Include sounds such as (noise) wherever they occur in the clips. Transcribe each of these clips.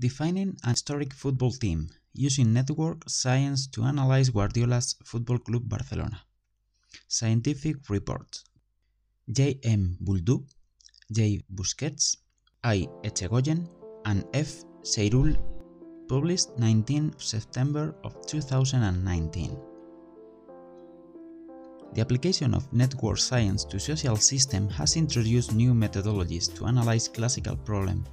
Defining an historic football team using network science to analyze Guardiola's Football Club Barcelona. Scientific report J. M. Buldu, J. Busquets, I. Echegoyen, and F. Seirul, published 19 September of 2019. The application of network science to social system has introduced new methodologies to analyze classical problems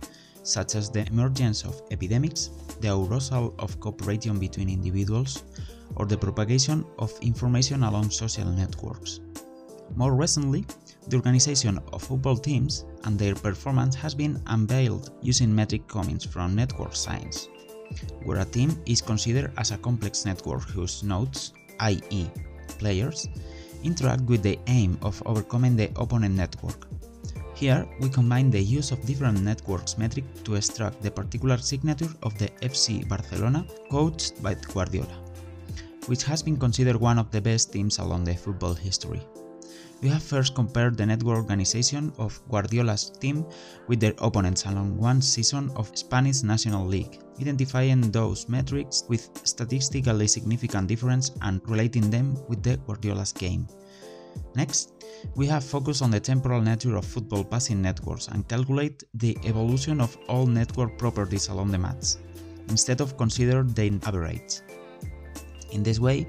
such as the emergence of epidemics, the arousal of cooperation between individuals, or the propagation of information along social networks. More recently, the organization of football teams and their performance has been unveiled using metric comments from network science, where a team is considered as a complex network whose nodes, i.e., players, interact with the aim of overcoming the opponent network. Here, we combine the use of different networks metric to extract the particular signature of the FC Barcelona coached by Guardiola, which has been considered one of the best teams along the football history. We have first compared the network organization of Guardiola's team with their opponents along one season of Spanish National League, identifying those metrics with statistically significant difference and relating them with the Guardiola's game. Next, we have focused on the temporal nature of football passing networks and calculate the evolution of all network properties along the match, instead of consider the average. In this way,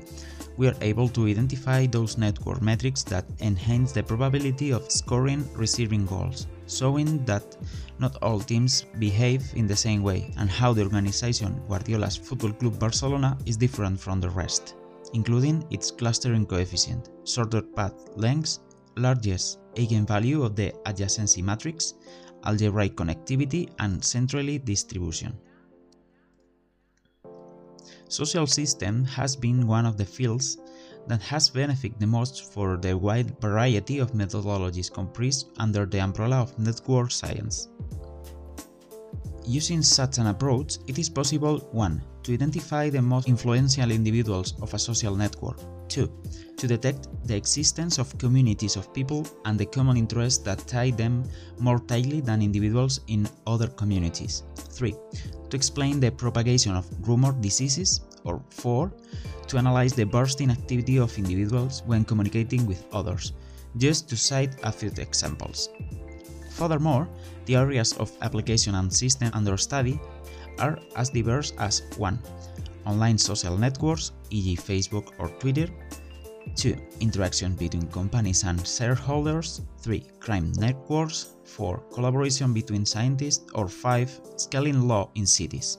we are able to identify those network metrics that enhance the probability of scoring receiving goals, showing that not all teams behave in the same way and how the organization Guardiola's Football Club Barcelona is different from the rest, including its clustering coefficient, shorter path lengths, largest eigenvalue of the adjacency matrix, algebraic connectivity, and centrality distribution. Social system has been one of the fields that has benefited the most for the wide variety of methodologies comprised under the umbrella of network science. Using such an approach, it is possible 1. to identify the most influential individuals of a social network, 2. to detect the existence of communities of people and the common interests that tie them more tightly than individuals in other communities, 3 to explain the propagation of rumored diseases, or 4. to analyze the bursting activity of individuals when communicating with others, just to cite a few examples. Furthermore, the areas of application and system under study are as diverse as 1. Online social networks, e.g. Facebook or Twitter, 2. Interaction between companies and shareholders, 3. Crime networks, 4. Collaboration between scientists, or 5. Scaling law in cities.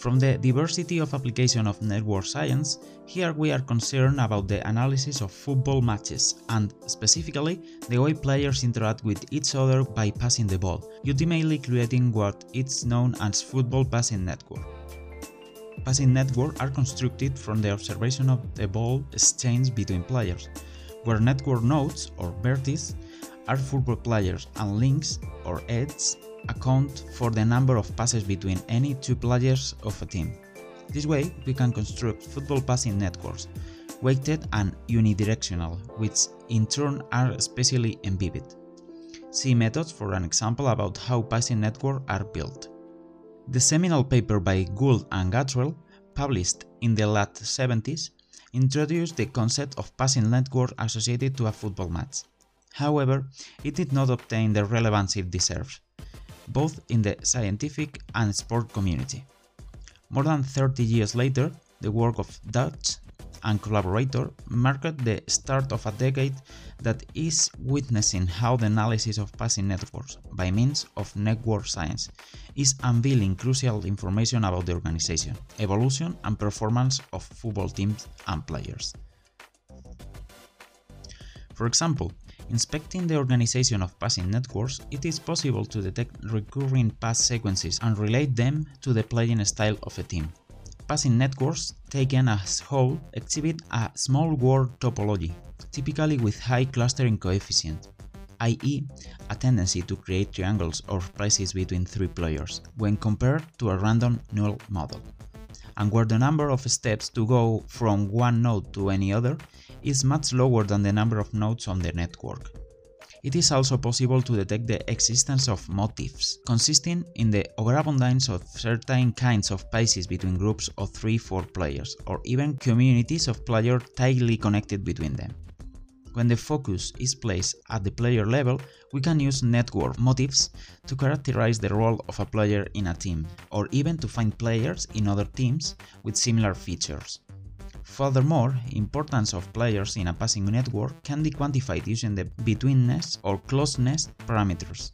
From the diversity of application of network science, here we are concerned about the analysis of football matches and, specifically, the way players interact with each other by passing the ball, ultimately creating what is known as football passing network. Passing networks are constructed from the observation of the ball exchange between players, where network nodes or vertices are football players and links or edges account for the number of passes between any two players of a team. This way, we can construct football passing networks, weighted and unidirectional, which in turn are especially embedded. See methods for an example about how passing networks are built. The seminal paper by Gould and Gatrell, published in the late 70s, introduced the concept of passing network associated to a football match. However, it did not obtain the relevance it deserves both in the scientific and sport community. More than 30 years later, the work of Duch and collaborator marked the start of a decade that is witnessing how the analysis of passing networks by means of network science is unveiling crucial information about the organization, evolution and performance of football teams and players. For example, Inspecting the organization of passing networks, it is possible to detect recurring pass sequences and relate them to the playing style of a team. Passing networks, taken as whole, exhibit a small world topology, typically with high clustering coefficient, i.e., a tendency to create triangles or places between three players, when compared to a random null model, and where the number of steps to go from one node to any other is much lower than the number of nodes on the network. It is also possible to detect the existence of motifs, consisting in the overabundance of certain kinds of paces between groups of 3-4 players, or even communities of players tightly connected between them. When the focus is placed at the player level, we can use network motifs to characterize the role of a player in a team, or even to find players in other teams with similar features. Furthermore, importance of players in a passing network can be quantified using the betweenness or closeness parameters,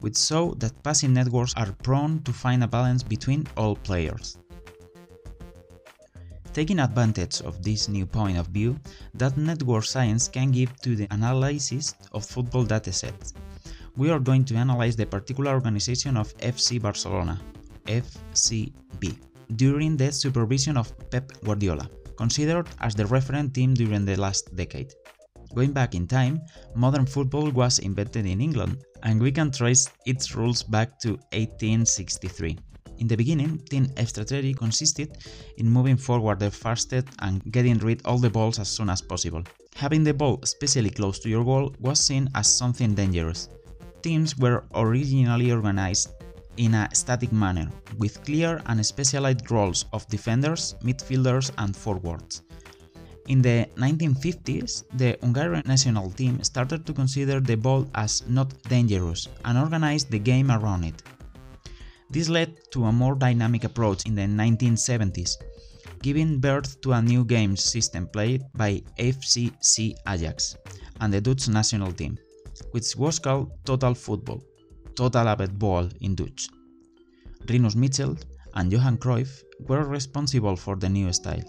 which show that passing networks are prone to find a balance between all players. Taking advantage of this new point of view that network science can give to the analysis of football datasets, we are going to analyze the particular organization of FC Barcelona, FCB, during the supervision of Pep Guardiola, considered as the referent team during the last decade. Going back in time, modern football was invented in England, and we can trace its rules back to 1863. In the beginning, team strategy consisted in moving forward the fastest and getting rid all the balls as soon as possible. Having the ball especially close to your goal was seen as something dangerous. Teams were originally organized in a static manner, with clear and specialized roles of defenders, midfielders and forwards. In the 1950s, the Hungarian national team started to consider the ball as not dangerous and organized the game around it. This led to a more dynamic approach in the 1970s, giving birth to a new game system played by FCC Ajax and the Dutch national team, which was called Total Football, Totaalvoetbal in Dutch. Rinus Michels and Johan Cruyff were responsible for the new style.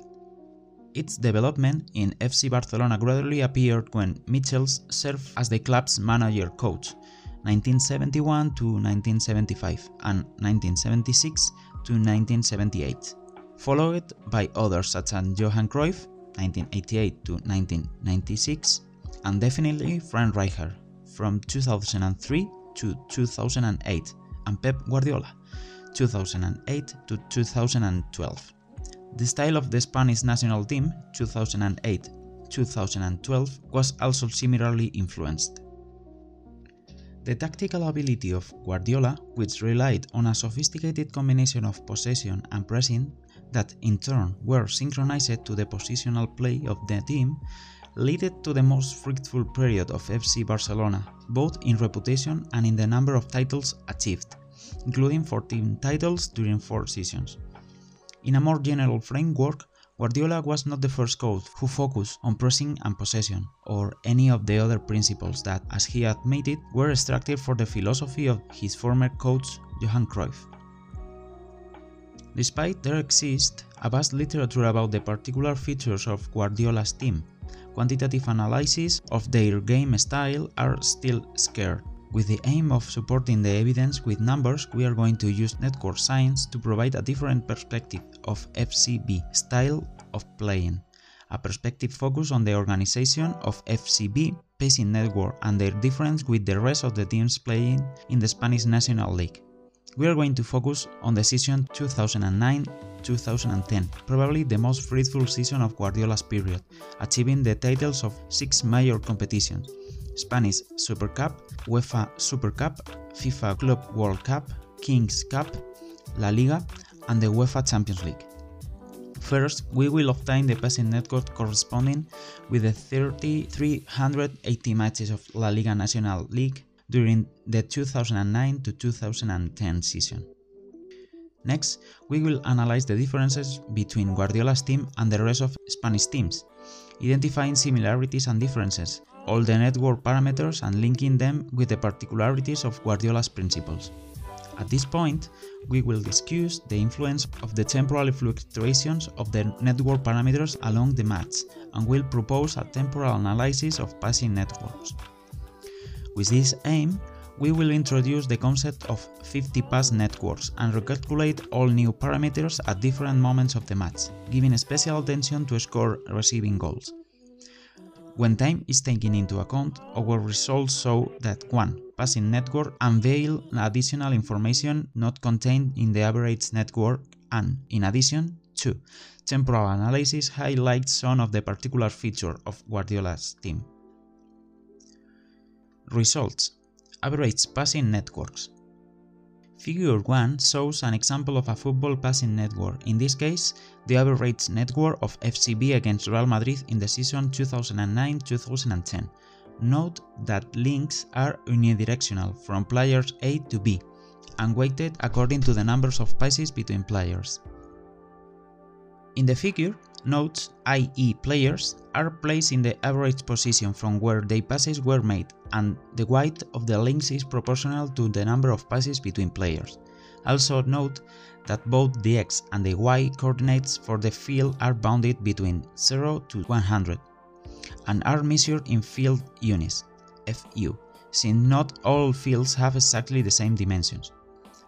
Its development in FC Barcelona gradually appeared when Michels served as the club's manager coach 1971 to 1975 and 1976 to 1978, followed by others such as Johan Cruyff 1988 to 1996 and definitely Frank Rijkaard from 2003 to 2008 and Pep Guardiola 2008 to 2012. The style of the Spanish national team 2008-2012 was also similarly influenced. The tactical ability of Guardiola, which relied on a sophisticated combination of possession and pressing that in turn were synchronized to the positional play of the team, led to the most fruitful period of FC Barcelona, both in reputation and in the number of titles achieved, including 14 titles during 4 seasons. In a more general framework, Guardiola was not the first coach who focused on pressing and possession, or any of the other principles that, as he admitted, were extracted from the philosophy of his former coach Johan Cruyff. Despite there exists a vast literature about the particular features of Guardiola's team, quantitative analyses of their game style are still scarce. With the aim of supporting the evidence with numbers, we are going to use network science to provide a different perspective of FCB style of playing, a perspective focused on the organization of FCB pacing network and their difference with the rest of the teams playing in the Spanish National League. We are going to focus on the season 2009-2010, probably the most fruitful season of Guardiola's period, achieving the titles of six major competitions, Spanish Super Cup, UEFA Super Cup, FIFA Club World Cup, Kings Cup, La Liga, and the UEFA Champions League. First, we will obtain the passing network corresponding with the 3,380 matches of La Liga Nacional League during the 2009 to 2010 season. Next, we will analyze the differences between Guardiola's team and the rest of Spanish teams, identifying similarities and differences, all the network parameters and linking them with the particularities of Guardiola's principles. At this point, we will discuss the influence of the temporal fluctuations of the network parameters along the match and will propose a temporal analysis of passing networks. With this aim, we will introduce the concept of 50 pass networks and recalculate all new parameters at different moments of the match, giving special attention to score receiving goals. When time is taken into account, our results show that 1. Passing network unveil additional information not contained in the average network and, in addition, 2. Temporal analysis highlights some of the particular features of Guardiola's team. Results Average passing networks. Figure 1 shows an example of a football passing network, in this case, the average network of FCB against Real Madrid in the season 2009-2010. Note that links are unidirectional from players A to B and weighted according to the numbers of passes between players. In the figure, nodes, i.e. players, are placed in the average position from where their passes were made and the width of the links is proportional to the number of passes between players. Also note that both the x and the y coordinates for the field are bounded between 0 to 100 and are measured in field units, FU, since not all fields have exactly the same dimensions.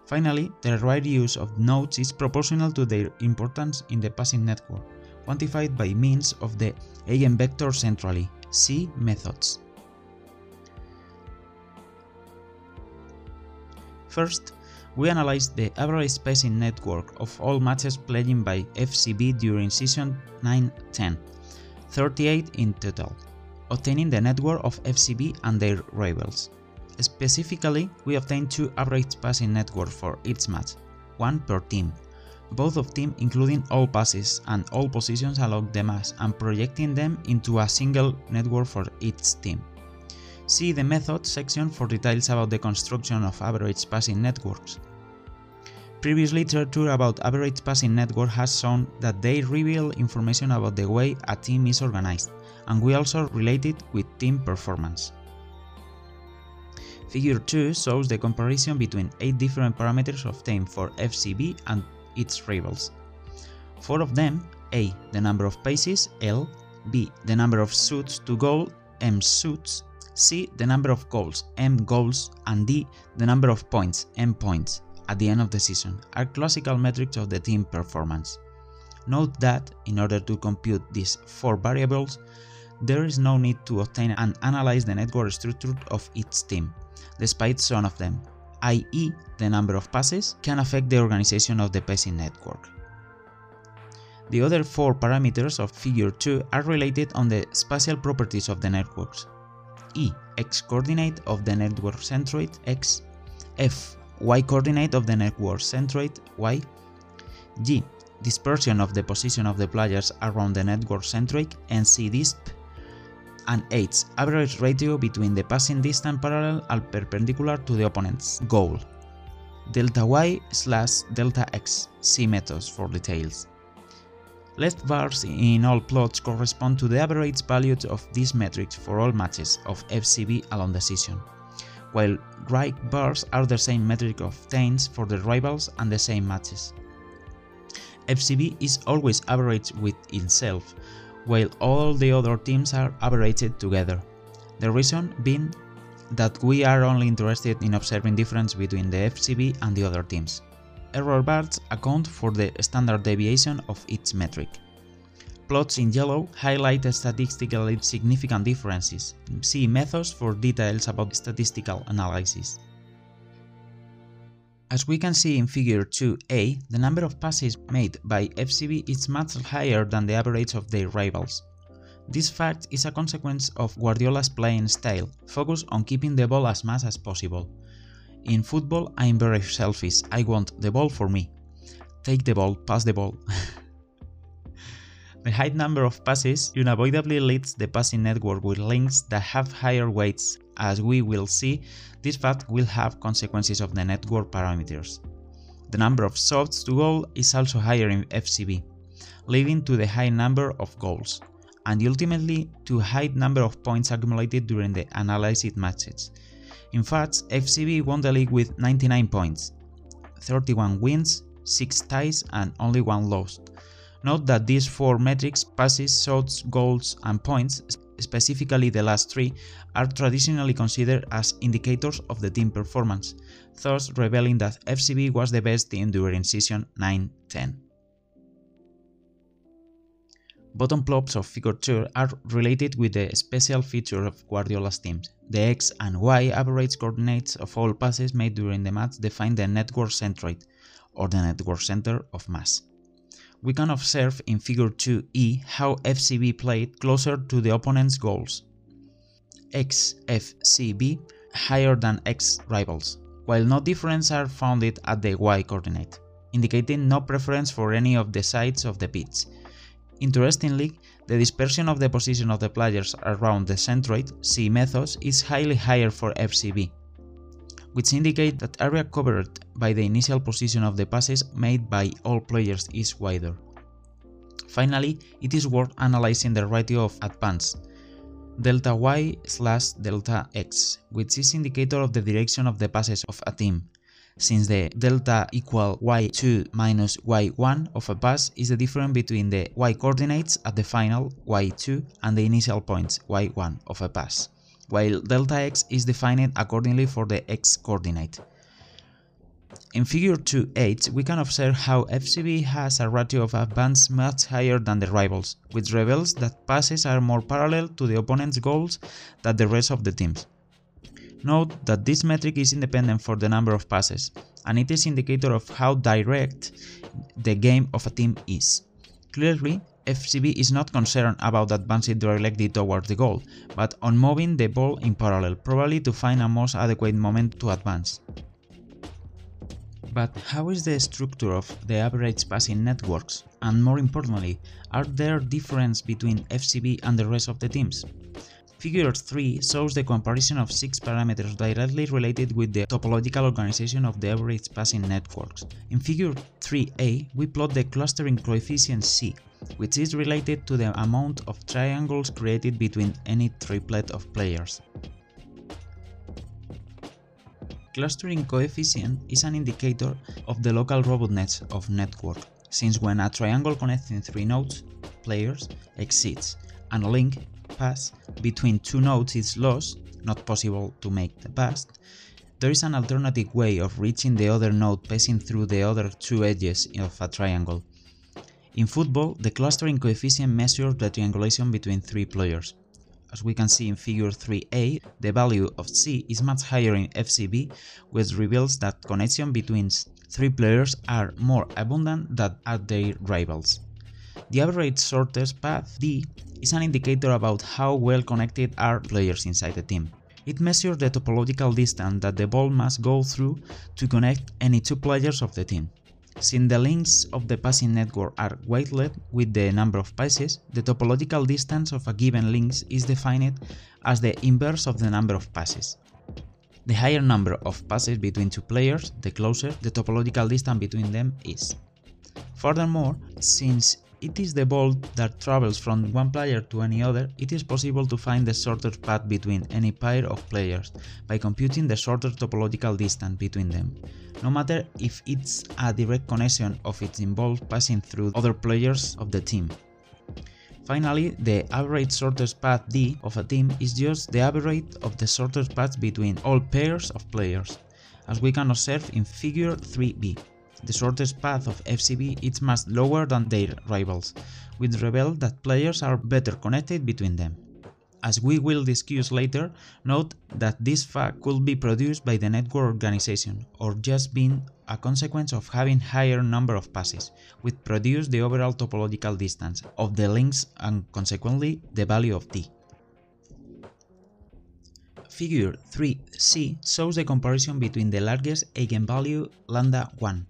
Finally, the right use of nodes is proportional to their importance in the passing network, quantified by means of the eigenvector centrality. See methods. First, we analyzed the average passing network of all matches played by FCB during season 9-10, 38 in total, obtaining the network of FCB and their rivals. Specifically, we obtained two average passing networks for each match, one per team, both of them including all passes and all positions along the match and projecting them into a single network for each team. See the method section for details about the construction of average passing networks. Previous literature about average passing network has shown that they reveal information about the way a team is organized, and we also relate it with team performance. Figure 2 shows the comparison between 8 different parameters obtained for FCB and its rivals. Four of them A. The number of paces L B. The number of shoots to goal M shoots C. The number of goals M goals and D. The number of points M points at the end of the season are classical metrics of the team performance. Note that, in order to compute these four variables, there is no need to obtain and analyze the network structure of each team, despite some of them, i.e. the number of passes, can affect the organization of the passing network. The other four parameters of figure 2 are related on the spatial properties of the networks. E. X coordinate of the network centroid X F. Y coordinate of the network centroid Y G. Dispersion of the position of the players around the network centroid and C. Disp and 8 average ratio between the passing distance parallel and perpendicular to the opponent's goal. Delta y slash delta x, see methods for details. Left bars in all plots correspond to the average values of these metrics for all matches of FCB along the season, while right bars are the same metric obtained for the rivals and the same matches. FCB is always average with itself, while all the other teams are averaged together. The reason being that we are only interested in observing difference between the FCB and the other teams. Error bars account for the standard deviation of each metric. Plots in yellow highlight statistically significant differences. See methods for details about statistical analysis. As we can see in figure 2a, the number of passes made by FCB is much higher than the average of their rivals. This fact is a consequence of Guardiola's playing style, focused on keeping the ball as much as possible. In football, I'm very selfish, I want the ball for me. Take the ball, pass the ball. (laughs) the high number of passes unavoidably leads the passing network with links that have higher weights as we will see, this fact will have consequences of the network parameters. The number of shots to goal is also higher in FCB, leading to the high number of goals, and ultimately to high number of points accumulated during the analyzed matches. In fact, FCB won the league with 99 points, 31 wins, 6 ties and only one loss. Note that these four metrics passes, shots, goals and points specifically the last three, are traditionally considered as indicators of the team performance, thus revealing that FCB was the best team during season 9-10. Bottom plots of figure 2 are related with the special feature of Guardiola's teams. The X and Y average coordinates of all passes made during the match define the network centroid, or the network center of mass we can observe in figure 2e how FCB played closer to the opponent's goals. XFCB higher than X rivals, while no difference are founded at the Y coordinate, indicating no preference for any of the sides of the pitch. Interestingly, the dispersion of the position of the players around the centroid C methods is highly higher for FCB, which indicate that area covered by the initial position of the passes made by all players is wider. Finally, it is worth analyzing the ratio of advance, delta y slash delta x, which is indicator of the direction of the passes of a team, since the delta equal y2 minus y1 of a pass is the difference between the y coordinates at the final y2 and the initial points y1 of a pass, while delta x is defined accordingly for the x coordinate. In figure 2.8, we can observe how FCB has a ratio of advance much higher than the rivals, which reveals that passes are more parallel to the opponent's goals than the rest of the teams. Note that this metric is independent for the number of passes, and it is indicator of how direct the game of a team is. Clearly, FCB is not concerned about advancing directly towards the goal, but on moving the ball in parallel, probably to find a most adequate moment to advance. But how is the structure of the average passing networks? And more importantly, are there differences between FCB and the rest of the teams? Figure 3 shows the comparison of 6 parameters directly related with the topological organization of the average passing networks. In figure 3a, we plot the clustering coefficient C, which is related to the amount of triangles created between any triplet of players. Clustering coefficient is an indicator of the local robustness of network, since when a triangle connecting three nodes, players, exceeds, and a link, pass, between two nodes is lost, not possible to make the pass, there is an alternative way of reaching the other node passing through the other two edges of a triangle. In football, the clustering coefficient measures the triangulation between three players. As we can see in figure 3a, the value of C is much higher in FCB, which reveals that connection between three players are more abundant than at their rivals. The average shortest path, D, is an indicator about how well connected are players inside the team. It measures the topological distance that the ball must go through to connect any two players of the team. Since the links of the passing network are weighted with the number of passes, the topological distance of a given link is defined as the inverse of the number of passes. The higher number of passes between two players, the closer the topological distance between them is. Furthermore, since it is the ball that travels from one player to any other, it is possible to find the shortest path between any pair of players by computing the shortest topological distance between them, no matter if it's a direct connection of its involved passing through other players of the team. Finally, the average shortest path D of a team is just the average of the shortest paths between all pairs of players, as we can observe in figure 3b. The shortest path of FCB is much lower than their rivals, which reveal that players are better connected between them. As we will discuss later, note that this fact could be produced by the network organization or just being a consequence of having higher number of passes, which produce the overall topological distance of the links and consequently the value of D. Figure 3c shows the comparison between the largest eigenvalue lambda 1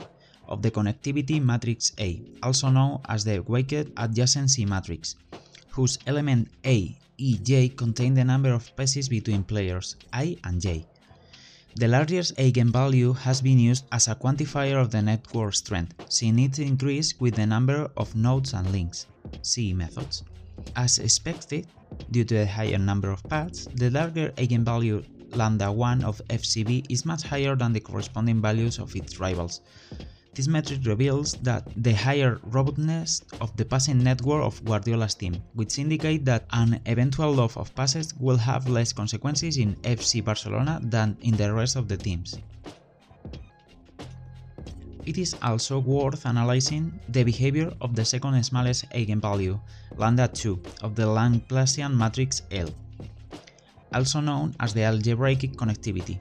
of the connectivity matrix A, also known as the weighted adjacency matrix, whose element A, E, J contain the number of passes between players I and J. The largest eigenvalue has been used as a quantifier of the network strength, seeing it increase with the number of nodes and links, CE methods. As expected, due to a higher number of paths, the larger eigenvalue lambda 1 of FCB is much higher than the corresponding values of its rivals, this metric reveals that the higher robustness of the passing network of Guardiola's team, which indicate that an eventual loss of passes will have less consequences in FC Barcelona than in the rest of the teams. It is also worth analyzing the behavior of the second smallest eigenvalue, lambda 2, of the Laplacian matrix L, also known as the algebraic connectivity.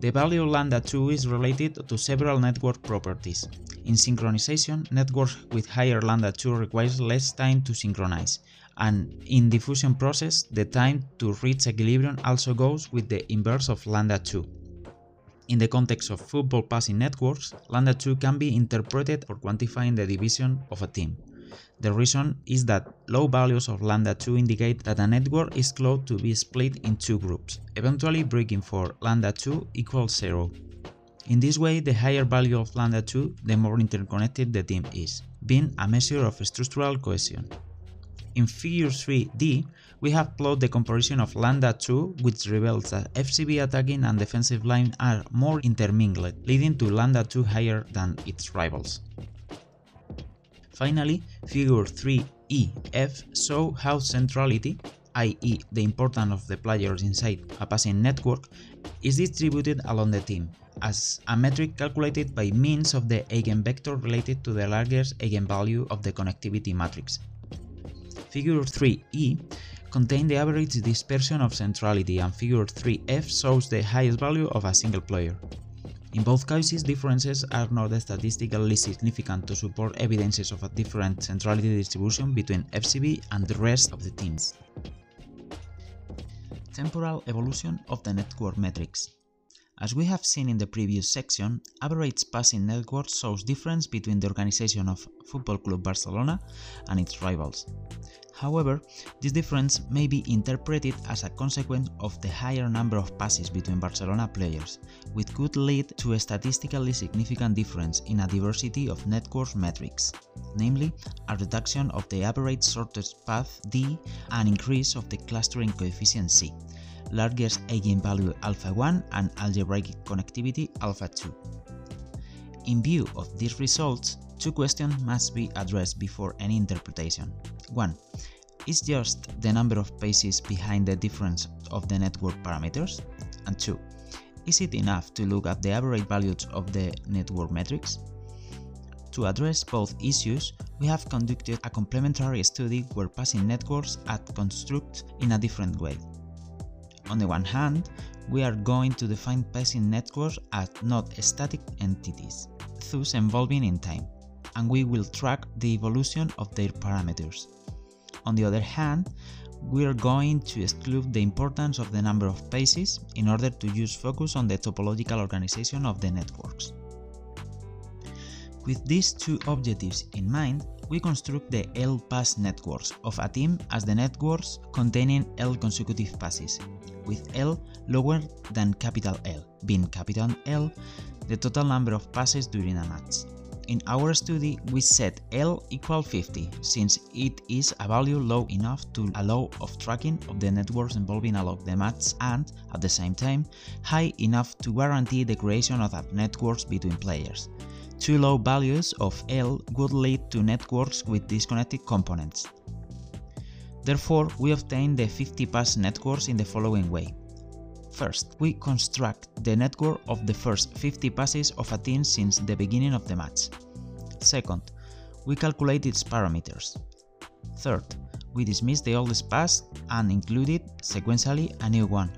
The value of lambda 2 is related to several network properties. In synchronization, networks with higher lambda 2 requires less time to synchronize, and in diffusion process the time to reach equilibrium also goes with the inverse of lambda 2. In the context of football passing networks, lambda 2 can be interpreted for quantifying the division of a team. The reason is that low values of lambda 2 indicate that a network is close to be split in two groups, eventually breaking for lambda 2 equals 0. In this way, the higher value of lambda 2, the more interconnected the team is, being a measure of structural cohesion. In figure 3d, we have plotted the comparison of lambda 2, which reveals that FCB attacking and defensive line are more intermingled, leading to lambda 2 higher than its rivals. Finally, figure 3EF show how centrality, i.e. the importance of the players inside a passing network, is distributed along the team, as a metric calculated by means of the eigenvector related to the largest eigenvalue of the connectivity matrix. Figure 3e contains the average dispersion of centrality and figure 3f shows the highest value of a single player. In both cases, differences are not statistically significant to support evidences of a different centrality distribution between FCB and the rest of the teams. Temporal evolution of the network metrics. As we have seen in the previous section, average passing network shows difference between the organization of Football Club Barcelona and its rivals. However, this difference may be interpreted as a consequence of the higher number of passes between Barcelona players, which could lead to a statistically significant difference in a diversity of network metrics, namely a reduction of the average shortest path D and increase of the clustering coefficient C, largest eigenvalue lambda 1 and algebraic connectivity lambda 2. In view of these results, two questions must be addressed before any interpretation. 1. Is just the number of paces behind the difference of the network parameters? And 2. Is it enough to look at the average values of the network metrics? To address both issues, we have conducted a complementary study where passing networks are constructed in a different way. On the one hand, we are going to define passing networks as not static entities, thus evolving in time, and we will track the evolution of their parameters. On the other hand, we are going to exclude the importance of the number of passes in order to use focus on the topological organization of the networks. With these two objectives in mind, we construct the L pass networks of a team as the networks containing L consecutive passes, with L lower than capital L, being capital L the total number of passes during a match. In our study, we set L equal 50, since it is a value low enough to allow of tracking of the networks involving along the match and, at the same time, high enough to guarantee the creation of networks between players. Too low values of L would lead to networks with disconnected components. Therefore, we obtain the 50-pass networks in the following way. First, we construct the network of the first 50 passes of a team since the beginning of the match. Second, we calculate its parameters. Third, we dismiss the oldest pass and include it sequentially a new one.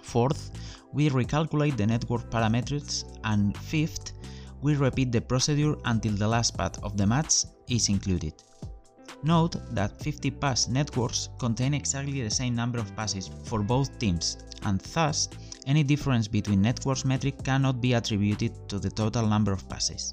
Fourth, we recalculate the network parameters and fifth, we repeat the procedure until the last path of the match is included. Note that 50 pass networks contain exactly the same number of passes for both teams, and thus, any difference between networks metric cannot be attributed to the total number of passes.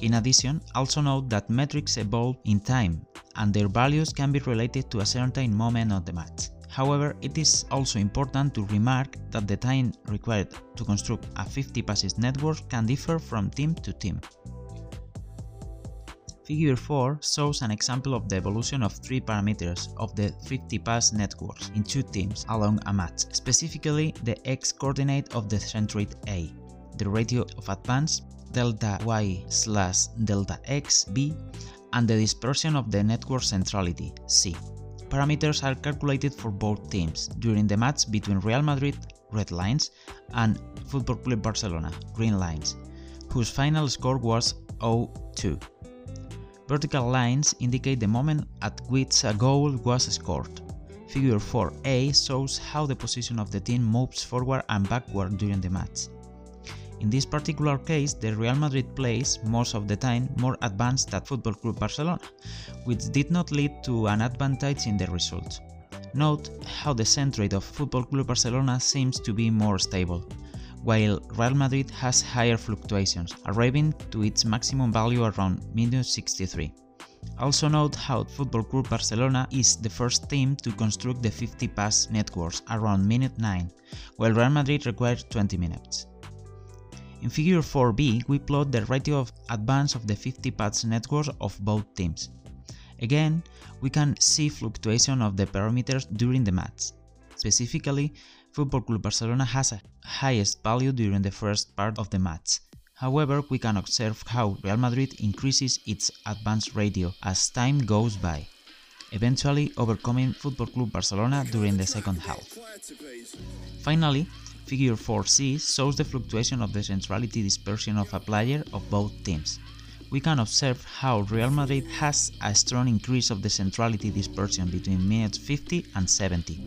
In addition, also note that metrics evolve in time, and their values can be related to a certain moment of the match. However, it is also important to remark that the time required to construct a 50 passes network can differ from team to team. Figure 4 shows an example of the evolution of three parameters of the 50 pass networks in two teams along a match, specifically the x-coordinate of the centroid A, the ratio of advance delta y slash delta x b, and the dispersion of the network centrality c parameters are calculated for both teams during the match between Real Madrid red lines and Football Club Barcelona green lines, whose final score was 0-2. Vertical lines indicate the moment at which a goal was scored. Figure 4a shows how the position of the team moves forward and backward during the match. In this particular case, the Real Madrid plays most of the time more advanced than Football Club Barcelona, which did not lead to an advantage in the result. Note how the centroid of Football Club Barcelona seems to be more stable, while Real Madrid has higher fluctuations, arriving to its maximum value around minute 63. Also note how Football Club Barcelona is the first team to construct the 50 pass networks around minute 9, while Real Madrid requires 20 minutes. In figure 4b, we plot the ratio of advance of the 50 pass networks of both teams. Again, we can see fluctuation of the parameters during the match. Specifically, Football Club Barcelona has a highest value during the first part of the match. However, we can observe how Real Madrid increases its advance ratio as time goes by, eventually overcoming Football Club Barcelona during the second half. Finally, Figure 4c shows the fluctuation of the centrality dispersion of a player of both teams we can observe how Real Madrid has a strong increase of the centrality dispersion between minutes 50 and 70,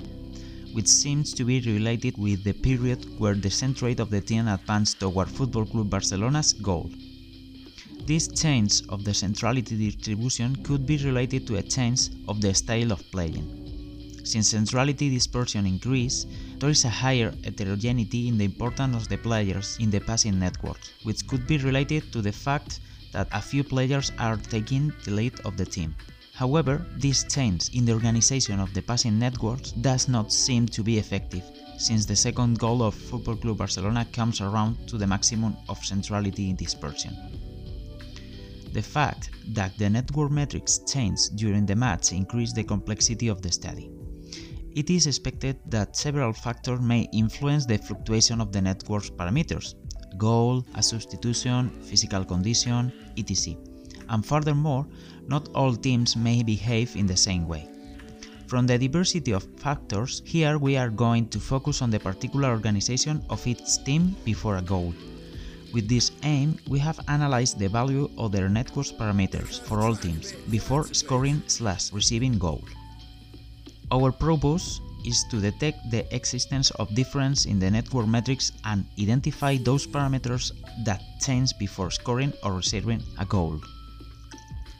which seems to be related with the period where the centroid of the team advanced toward Football Club Barcelona's goal. This change of the centrality distribution could be related to a change of the style of playing. Since centrality dispersion increases, there is a higher heterogeneity in the importance of the players in the passing network, which could be related to the fact that a few players are taking the lead of the team. However, this change in the organization of the passing networks does not seem to be effective, since the second goal of Football Club Barcelona comes around to the maximum of centrality in dispersion. The fact that the network metrics change during the match increase the complexity of the study. It is expected that several factors may influence the fluctuation of the network's parameters, goal, a substitution, physical condition, etc. And furthermore, not all teams may behave in the same way. From the diversity of factors, here we are going to focus on the particular organization of each team before a goal. With this aim, we have analyzed the value of their network parameters for all teams before scoring slash receiving goal. Our purpose is to detect the existence of difference in the network metrics and identify those parameters that change before scoring or receiving a goal.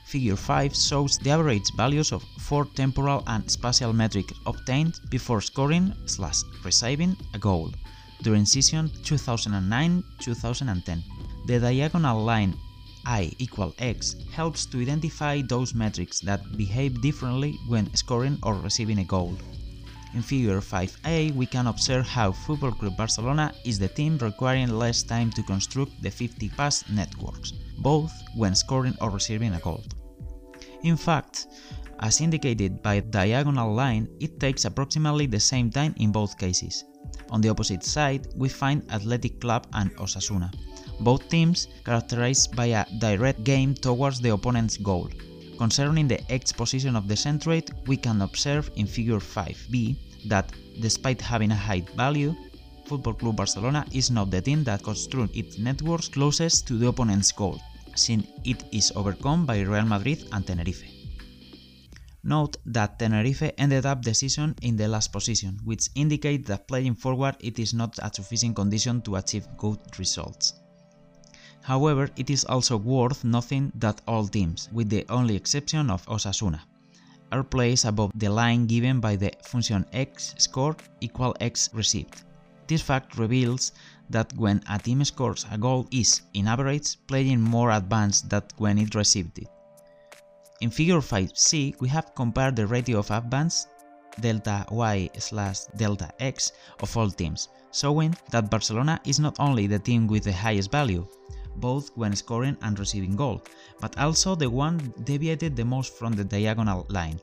Figure 5 shows the average values of four temporal and spatial metrics obtained before scoring slash receiving a goal during season 2009-2010. The diagonal line i equal x helps to identify those metrics that behave differently when scoring or receiving a goal. In figure 5a, we can observe how Football Club Barcelona is the team requiring less time to construct the 50 pass networks, both when scoring or receiving a goal. In fact, as indicated by diagonal line, it takes approximately the same time in both cases. On the opposite side, we find Athletic Club and Osasuna, both teams characterized by a direct game towards the opponent's goal, Concerning the x position of the centroid, we can observe in figure 5b that, despite having a high value, Football Club Barcelona is not the team that constructs its networks closest to the opponent's goal, since it is overcome by Real Madrid and Tenerife. Note that Tenerife ended up the season in the last position, which indicates that playing forward it is not a sufficient condition to achieve good results. However, it is also worth noting that all teams, with the only exception of Osasuna, are placed above the line given by the function x scored equal x received. This fact reveals that when a team scores a goal is, in average, playing more advanced than when it received it. In figure 5c, we have compared the ratio of advance delta y slash delta x of all teams, showing that Barcelona is not only the team with the highest value, both when scoring and receiving goal, but also the one deviated the most from the diagonal line.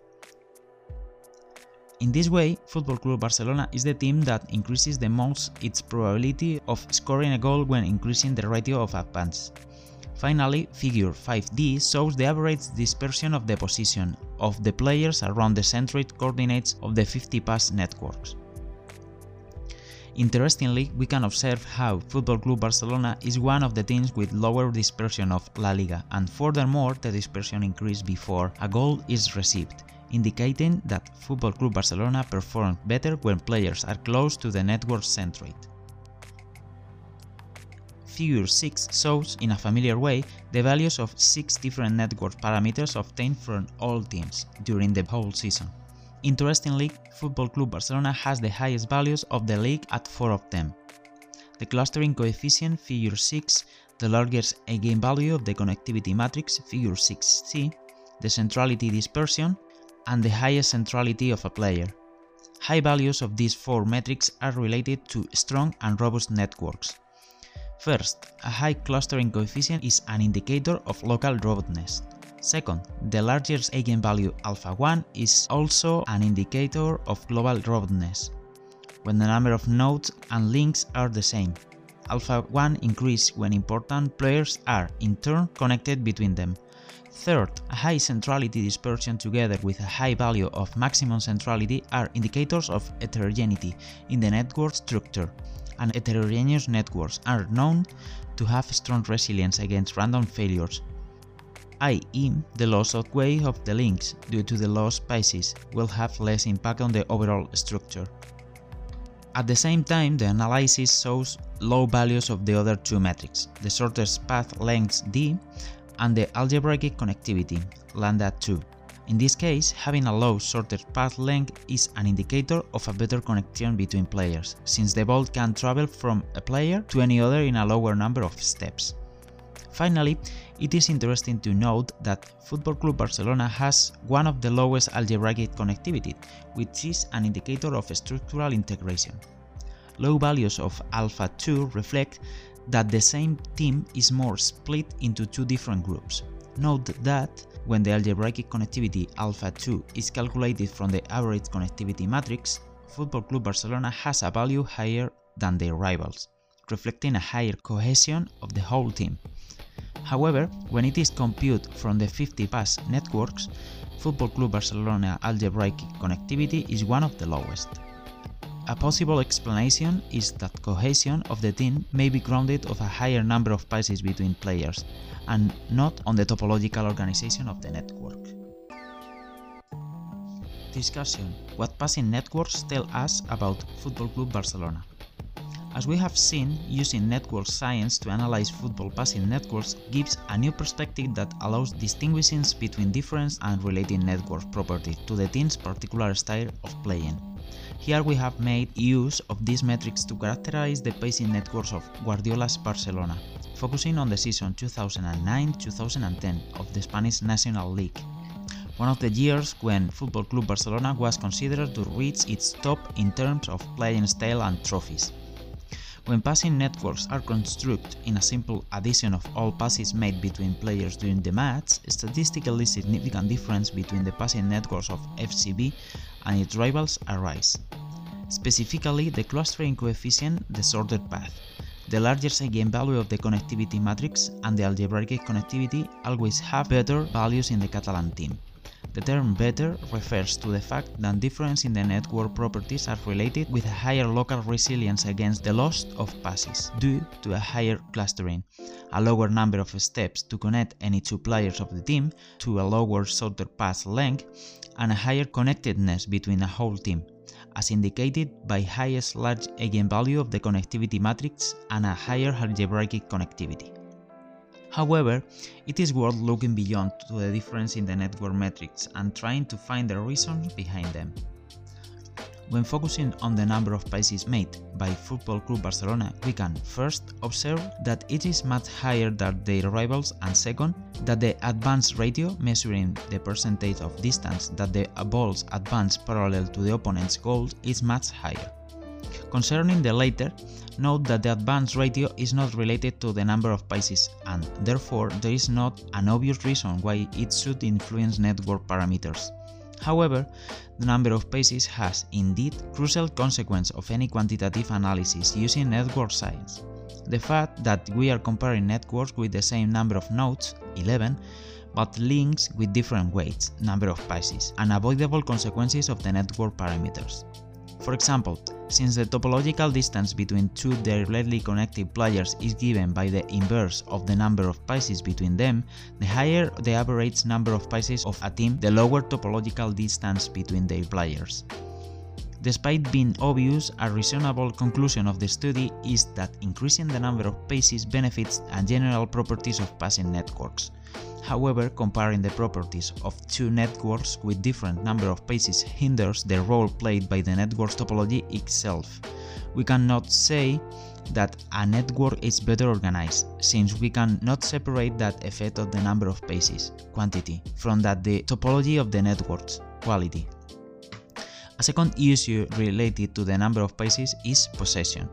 In this way, Football Club Barcelona is the team that increases the most its probability of scoring a goal when increasing the ratio of advance. Finally, figure 5d shows the average dispersion of the position of the players around the centroid coordinates of the 50 pass networks. Interestingly, we can observe how Football Club Barcelona is one of the teams with lower dispersion of La Liga and furthermore the dispersion increased before a goal is received, indicating that Football Club Barcelona performed better when players are close to the network centroid. Figure 6 shows, in a familiar way, the values of 6 different network parameters obtained from all teams during the whole season. Interestingly, Football Club Barcelona has the highest values of the league at 4 of them. The clustering coefficient, figure 6, the largest eigenvalue of the connectivity matrix, figure 6c, the centrality dispersion, and the highest centrality of a player. High values of these four metrics are related to strong and robust networks. First, a high clustering coefficient is an indicator of local robustness. Second, the largest eigenvalue lambda 1 is also an indicator of global robustness, when the number of nodes and links are the same. Lambda 1 increases when important players are, in turn, connected between them. Third, a high centrality dispersion together with a high value of maximum centrality are indicators of heterogeneity in the network structure, and heterogeneous networks are known to have strong resilience against random failures, i.e. the loss of weight of the links due to the low species will have less impact on the overall structure. At the same time, the analysis shows low values of the other two metrics, the shortest path length d and the algebraic connectivity, lambda 2. In this case, having a low shortest path length is an indicator of a better connection between players, since the ball can travel from a player to any other in a lower number of steps. Finally, it is interesting to note that Football Club Barcelona has one of the lowest algebraic connectivity, which is an indicator of structural integration. Low values of lambda 2 reflect that the same team is more split into two different groups. Note that when the algebraic connectivity lambda 2 is calculated from the average connectivity matrix, Football Club Barcelona has a value higher than their rivals, reflecting a higher cohesion of the whole team. However, when it is computed from the 50 pass networks, Football Club Barcelona algebraic connectivity is one of the lowest. A possible explanation is that cohesion of the team may be grounded of a higher number of passes between players, and not on the topological organization of the network. Discussion What passing networks tell us about Football Club Barcelona as we have seen, using network science to analyze football passing networks gives a new perspective that allows distinguishing between different and related network properties to the team's particular style of playing. Here we have made use of these metrics to characterize the passing networks of Guardiola's Barcelona, focusing on the season 2009-2010 of the Spanish National League, one of the years when Football Club Barcelona was considered to reach its top in terms of playing style and trophies. When passing networks are constructed in a simple addition of all passes made between players during the match, statistically significant difference between the passing networks of FCB and its rivals arise. Specifically, the clustering coefficient, the sorted path, the largest eigenvalue of the connectivity matrix, and the algebraic connectivity always have better values in the Catalan team. The term better refers to the fact that differences in the network properties are related with a higher local resilience against the loss of passes due to a higher clustering, a lower number of steps to connect any two players of the team to a lower shorter path length, and a higher connectedness between a whole team, as indicated by highest large eigenvalue of the connectivity matrix and a higher algebraic connectivity. However, it is worth looking beyond to the difference in the network metrics and trying to find the reasons behind them. When focusing on the number of passes made by Football Club Barcelona, we can first observe that it is much higher than their rivals and second, that the advance ratio, measuring the percentage of distance that the balls advance parallel to the opponent's goal, is much higher. Concerning the latter, note that the advance ratio is not related to the number of passes and, therefore, there is not an obvious reason why it should influence network parameters. However, the number of passes has indeed crucial consequence of any quantitative analysis using network science. The fact that we are comparing networks with the same number of nodes, 11, but links with different weights, number of passes, and avoidable consequences of the network parameters. For example, since the topological distance between two directly connected players is given by the inverse of the number of passes between them, the higher the average number of passes of a team, the lower topological distance between their players. Despite being obvious, a reasonable conclusion of the study is that increasing the number of passes benefits and general properties of passing networks. However, comparing the properties of two networks with different number of passes hinders the role played by the network's topology itself. We cannot say that a network is better organized, since we cannot separate that effect of the number of passes, quantity, from that the topology of the networks, quality. A second issue related to the number of passes is possession.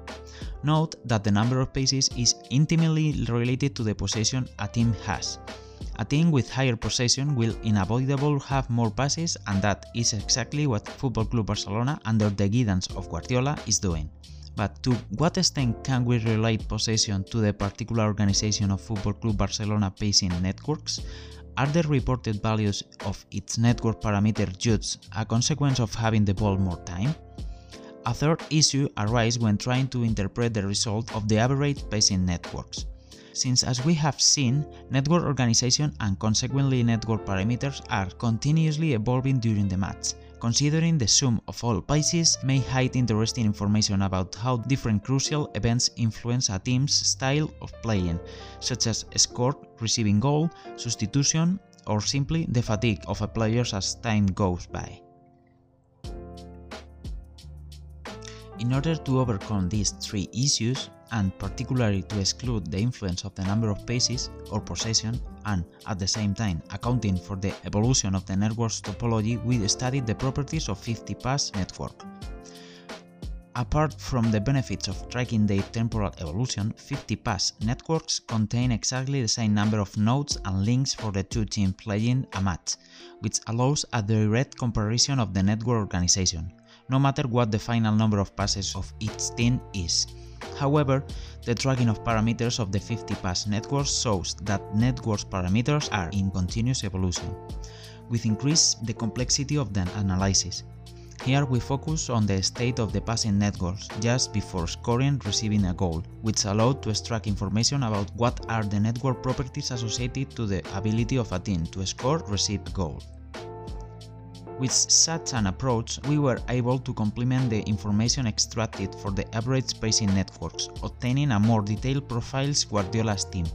Note that the number of passes is intimately related to the possession a team has. A team with higher possession will unavoidably have more passes and that is exactly what Football Club Barcelona under the guidance of Guardiola is doing. But to what extent can we relate possession to the particular organization of Football Club Barcelona passing networks? Are the reported values of its network parameter just a consequence of having the ball more time? A third issue arises when trying to interpret the result of the average passing networks. Since as we have seen, network organization and consequently network parameters are continuously evolving during the match, considering the sum of all passes may hide interesting information about how different crucial events influence a team's style of playing, such as score, receiving goal, substitution, or simply the fatigue of a player as time goes by. In order to overcome these three issues, and particularly to exclude the influence of the number of passes or possession, and at the same time accounting for the evolution of the network's topology, we studied the properties of 50-pass network. Apart from the benefits of tracking their temporal evolution, 50-pass networks contain exactly the same number of nodes and links for the two teams playing a match, which allows a direct comparison of the network organization, no matter what the final number of passes of each team is. However, the tracking of parameters of the 50-pass network shows that network parameters are in continuous evolution, with increase the complexity of the analysis. Here we focus on the state of the passing networks just before scoring receiving a goal, which allowed to extract information about what are the network properties associated to the ability of a team to score receive goal. With such an approach, we were able to complement the information extracted for the average spacing networks, obtaining a more detailed profiles Guardiola's team.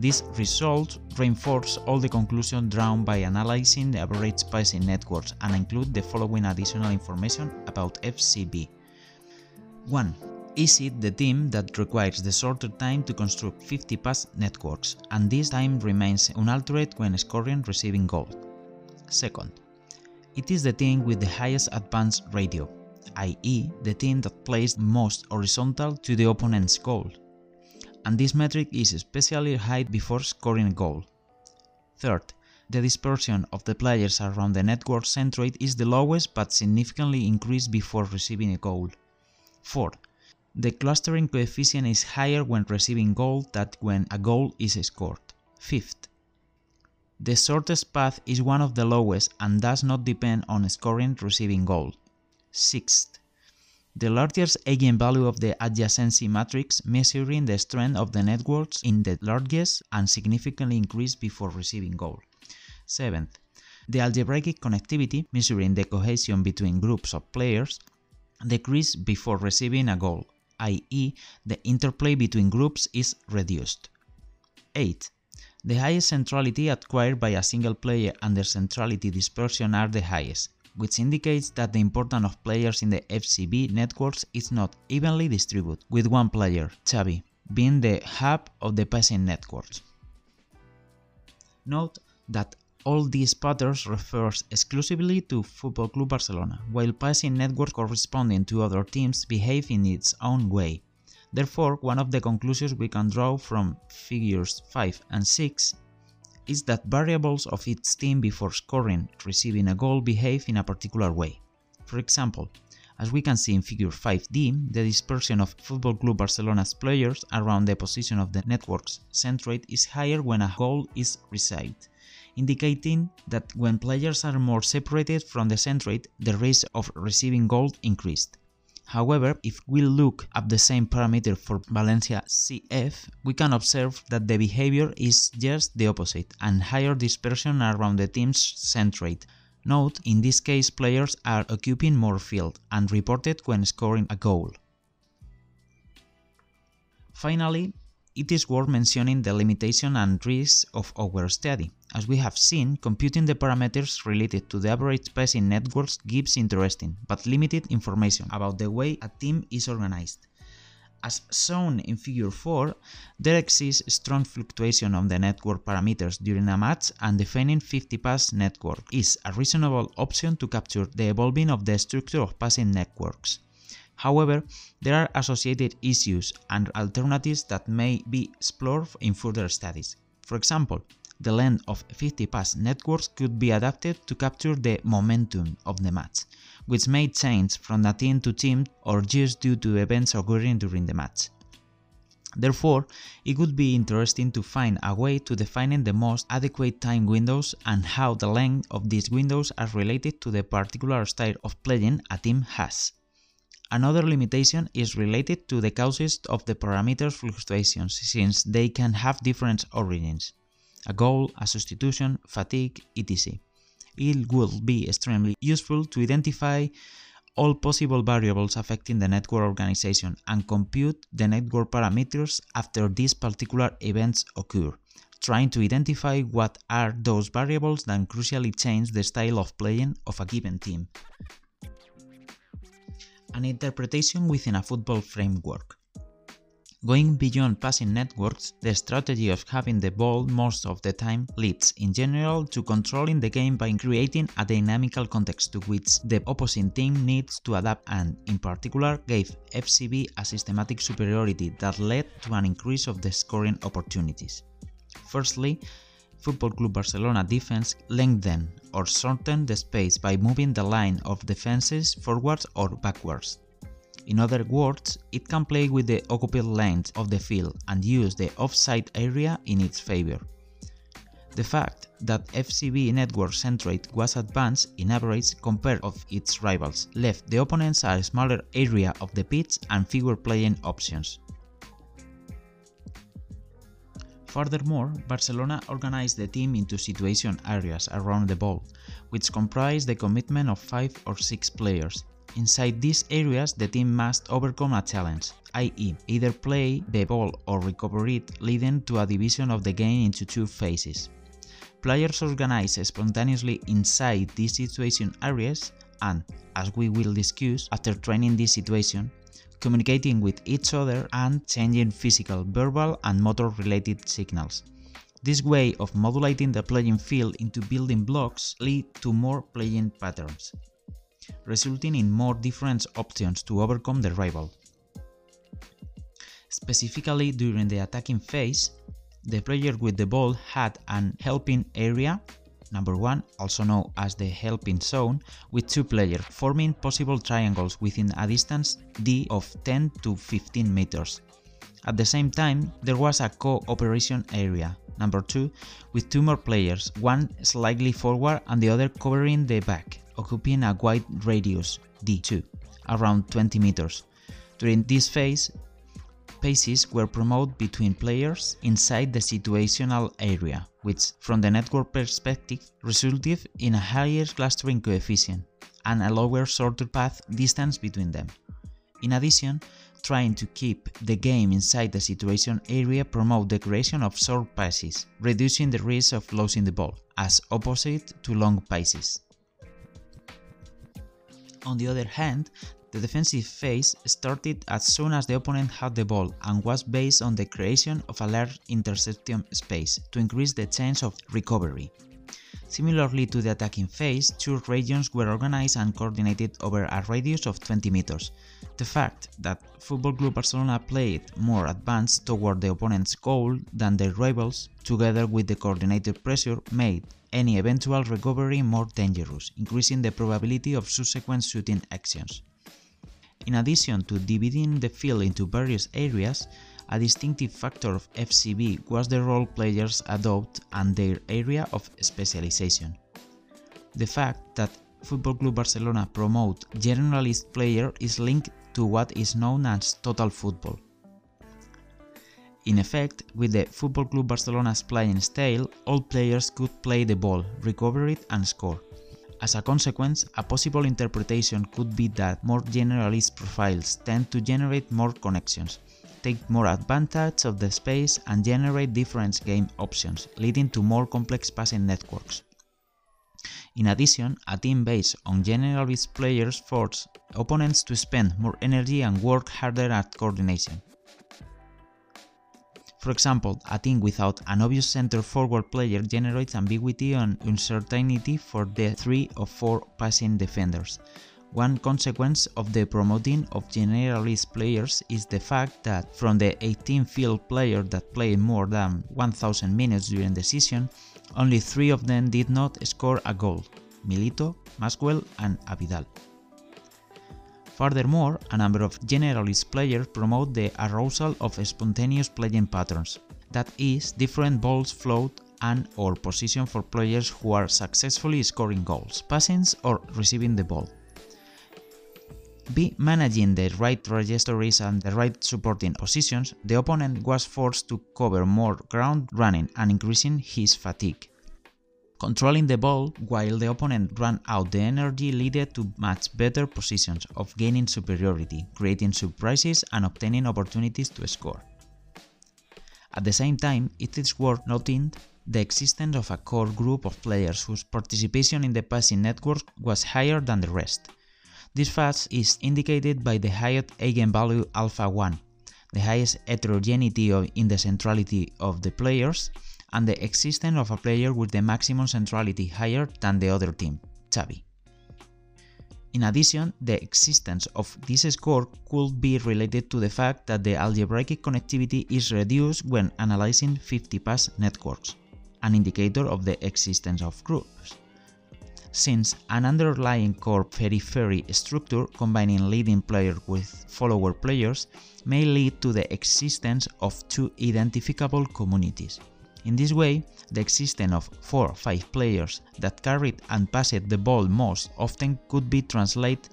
These results reinforce all the conclusions drawn by analyzing the average spacing networks and include the following additional information about FCB. 1. Is it the team that requires the shorter time to construct 50 pass networks, and this time remains unaltered when scoring receiving goal? Second, it is the team with the highest advance ratio, i.e. the team that plays most horizontal to the opponent's goal. And this metric is especially high before scoring a goal. Third, the dispersion of the players around the network centroid is the lowest but significantly increased before receiving a goal. Fourth, the clustering coefficient is higher when receiving goal than when a goal is scored. Fifth, the shortest path is one of the lowest and does not depend on scoring receiving goal. Sixth, the largest eigenvalue of the adjacency matrix measuring the strength of the networks in the largest and significantly increased before receiving goal. Seventh, the algebraic connectivity measuring the cohesion between groups of players decreased before receiving a goal, i.e. the interplay between groups is reduced. 8. The highest centrality acquired by a single player and their centrality dispersion are the highest, which indicates that the importance of players in the FCB networks is not evenly distributed, with one player, Xavi, being the hub of the passing networks. Note that all these patterns refers exclusively to Football Club Barcelona, while passing networks corresponding to other teams behave in its own way. Therefore, one of the conclusions we can draw from figures 5 and 6 is that variables of its team before scoring, receiving a goal behave in a particular way. For example, as we can see in figure 5d, the dispersion of Football Club Barcelona's players around the position of the network's centroid is higher when a goal is received, indicating that when players are more separated from the centroid, the risk of receiving goal increased. However, if we look at the same parameter for Valencia CF, we can observe that the behavior is just the opposite and higher dispersion around the team's centroid. Note, in this case players are occupying more field and reported when scoring a goal. Finally, it is worth mentioning the limitation and risks of our study. As we have seen, computing the parameters related to the average passing networks gives interesting, but limited information about the way a team is organized. As shown in figure 4, there exists strong fluctuation of the network parameters during a match and defining 50-pass network is a reasonable option to capture the evolving of the structure of passing networks. However, there are associated issues and alternatives that may be explored in further studies. For example, the length of 50 pass networks could be adapted to capture the momentum of the match, which may change from a team to team or just due to events occurring during the match. Therefore, it would be interesting to find a way to define the most adequate time windows and how the length of these windows are related to the particular style of playing a team has. Another limitation is related to the causes of the parameter fluctuations since they can have different origins. A goal, a substitution, fatigue, etc. It will be extremely useful to identify all possible variables affecting the network organization and compute the network parameters after these particular events occur, trying to identify what are those variables that crucially change the style of playing of a given team an interpretation within a football framework. Going beyond passing networks, the strategy of having the ball most of the time leads, in general, to controlling the game by creating a dynamical context to which the opposing team needs to adapt and, in particular, gave FCB a systematic superiority that led to an increase of the scoring opportunities. Firstly, Football Club Barcelona defense lengthen or shorten the space by moving the line of defenses forwards or backwards. In other words, it can play with the occupied length of the field and use the offside area in its favor. The fact that FCB network centroid was advanced in average compared of its rivals left the opponents a smaller area of the pitch and fewer playing options. Furthermore, Barcelona organized the team into situation areas around the ball, which comprise the commitment of 5 or 6 players. Inside these areas, the team must overcome a challenge, i.e., either play the ball or recover it, leading to a division of the game into two phases. Players organize spontaneously inside these situation areas and, as we will discuss after training this situation, communicating with each other and changing physical, verbal and motor related signals. This way of modulating the playing field into building blocks lead to more playing patterns, resulting in more different options to overcome the rival. Specifically during the attacking phase, the player with the ball had an helping area number 1, also known as the helping zone, with two players, forming possible triangles within a distance d of 10 to 15 meters. At the same time, there was a cooperation area, number 2, with two more players, one slightly forward and the other covering the back, occupying a wide radius, d2, around 20 meters. During this phase, paces were promoted between players inside the situational area, which, from the network perspective, resulted in a higher clustering coefficient and a lower shorter path distance between them. In addition, trying to keep the game inside the situation area promote the creation of short passes, reducing the risk of losing the ball, as opposite to long passes. On the other hand, the defensive phase started as soon as the opponent had the ball and was based on the creation of a large interception space to increase the chance of recovery. Similarly to the attacking phase, two regions were organized and coordinated over a radius of 20 meters. The fact that Football Club Barcelona played more advanced toward the opponent's goal than their rivals, together with the coordinated pressure, made any eventual recovery more dangerous, increasing the probability of subsequent shooting actions. In addition to dividing the field into various areas, a distinctive factor of FCB was the role players adopt and their area of specialization. The fact that Football Club Barcelona promote generalist player is linked to what is known as total football. In effect, with the Football Club Barcelona's playing style, all players could play the ball, recover it and score. As a consequence, a possible interpretation could be that more generalist profiles tend to generate more connections, take more advantage of the space and generate different game options, leading to more complex passing networks. In addition, a team based on generalist players forces opponents to spend more energy and work harder at coordination. For example, a team without an obvious center forward player generates ambiguity and uncertainty for the three or four passing defenders. One consequence of the promoting of generalist players is the fact that from the 18 field players that played more than 1000 minutes during the season, only three of them did not score a goal, Milito, Maxwell and Abidal. Furthermore, a number of generalist players promote the arousal of spontaneous playing patterns, that is, different balls float and or position for players who are successfully scoring goals, passing or receiving the ball. B. Managing the right trajectories and the right supporting positions, the opponent was forced to cover more ground running and increasing his fatigue. Controlling the ball while the opponent ran out the energy led to much better positions of gaining superiority, creating surprises and obtaining opportunities to score. At the same time, it is worth noting the existence of a core group of players whose participation in the passing network was higher than the rest. This fact is indicated by the highest eigenvalue lambda 1, the highest heterogeneity in the centrality of the players, and the existence of a player with the maximum centrality higher than the other team, Xavi. In addition, the existence of this score could be related to the fact that the algebraic connectivity is reduced when analyzing 50 pass networks, an indicator of the existence of groups. Since an underlying core periphery structure combining leading players with follower players may lead to the existence of two identifiable communities. In this way, the existence of 4 or 5 players that carried and passed the ball most often could be translated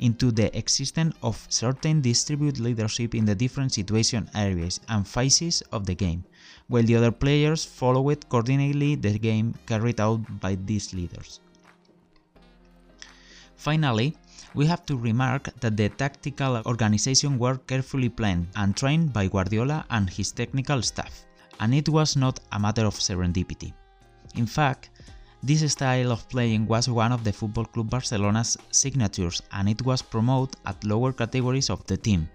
into the existence of certain distributed leadership in the different situation areas and phases of the game, while the other players followed coordinately the game carried out by these leaders. Finally, we have to remark that the tactical organization were carefully planned and trained by Guardiola and his technical staff and it was not a matter of serendipity. In fact, this style of playing was one of the Football Club Barcelona's signatures and it was promoted at lower categories of the team.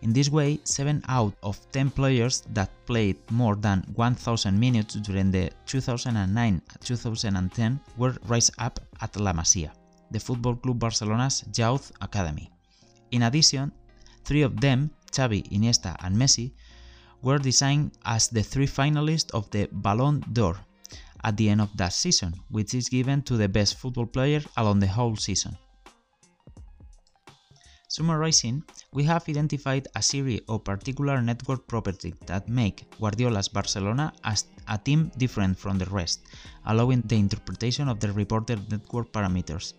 In this way, 7 out of 10 players that played more than 1000 minutes during the 2009-2010 were raised up at La Masia, the Football Club Barcelona's youth academy. In addition, three of them, Xavi, Iniesta and Messi, were designed as the three finalists of the Ballon d'Or at the end of that season, which is given to the best football player along the whole season. Summarizing, we have identified a series of particular network properties that make Guardiola's Barcelona as a team different from the rest, allowing the interpretation of the reported network parameters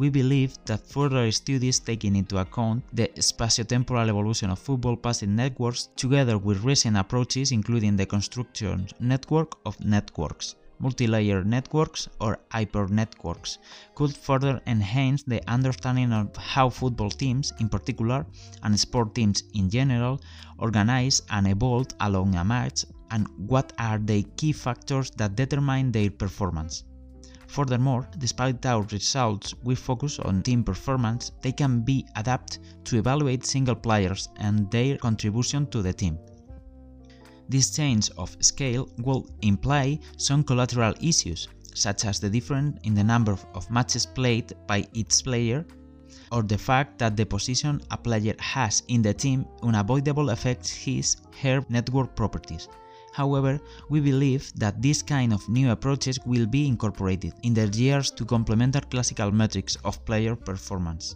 we believe that further studies taking into account the spatiotemporal evolution of football passing networks together with recent approaches including the construction network of networks, multi-layer networks or hypernetworks could further enhance the understanding of how football teams in particular and sport teams in general organize and evolve along a match and what are the key factors that determine their performance. Furthermore, despite our results we focus on team performance, they can be adapted to evaluate single players and their contribution to the team. This change of scale will imply some collateral issues, such as the difference in the number of matches played by each player, or the fact that the position a player has in the team unavoidable affects his her network properties. However, we believe that this kind of new approaches will be incorporated in the years to complement our classical metrics of player performance.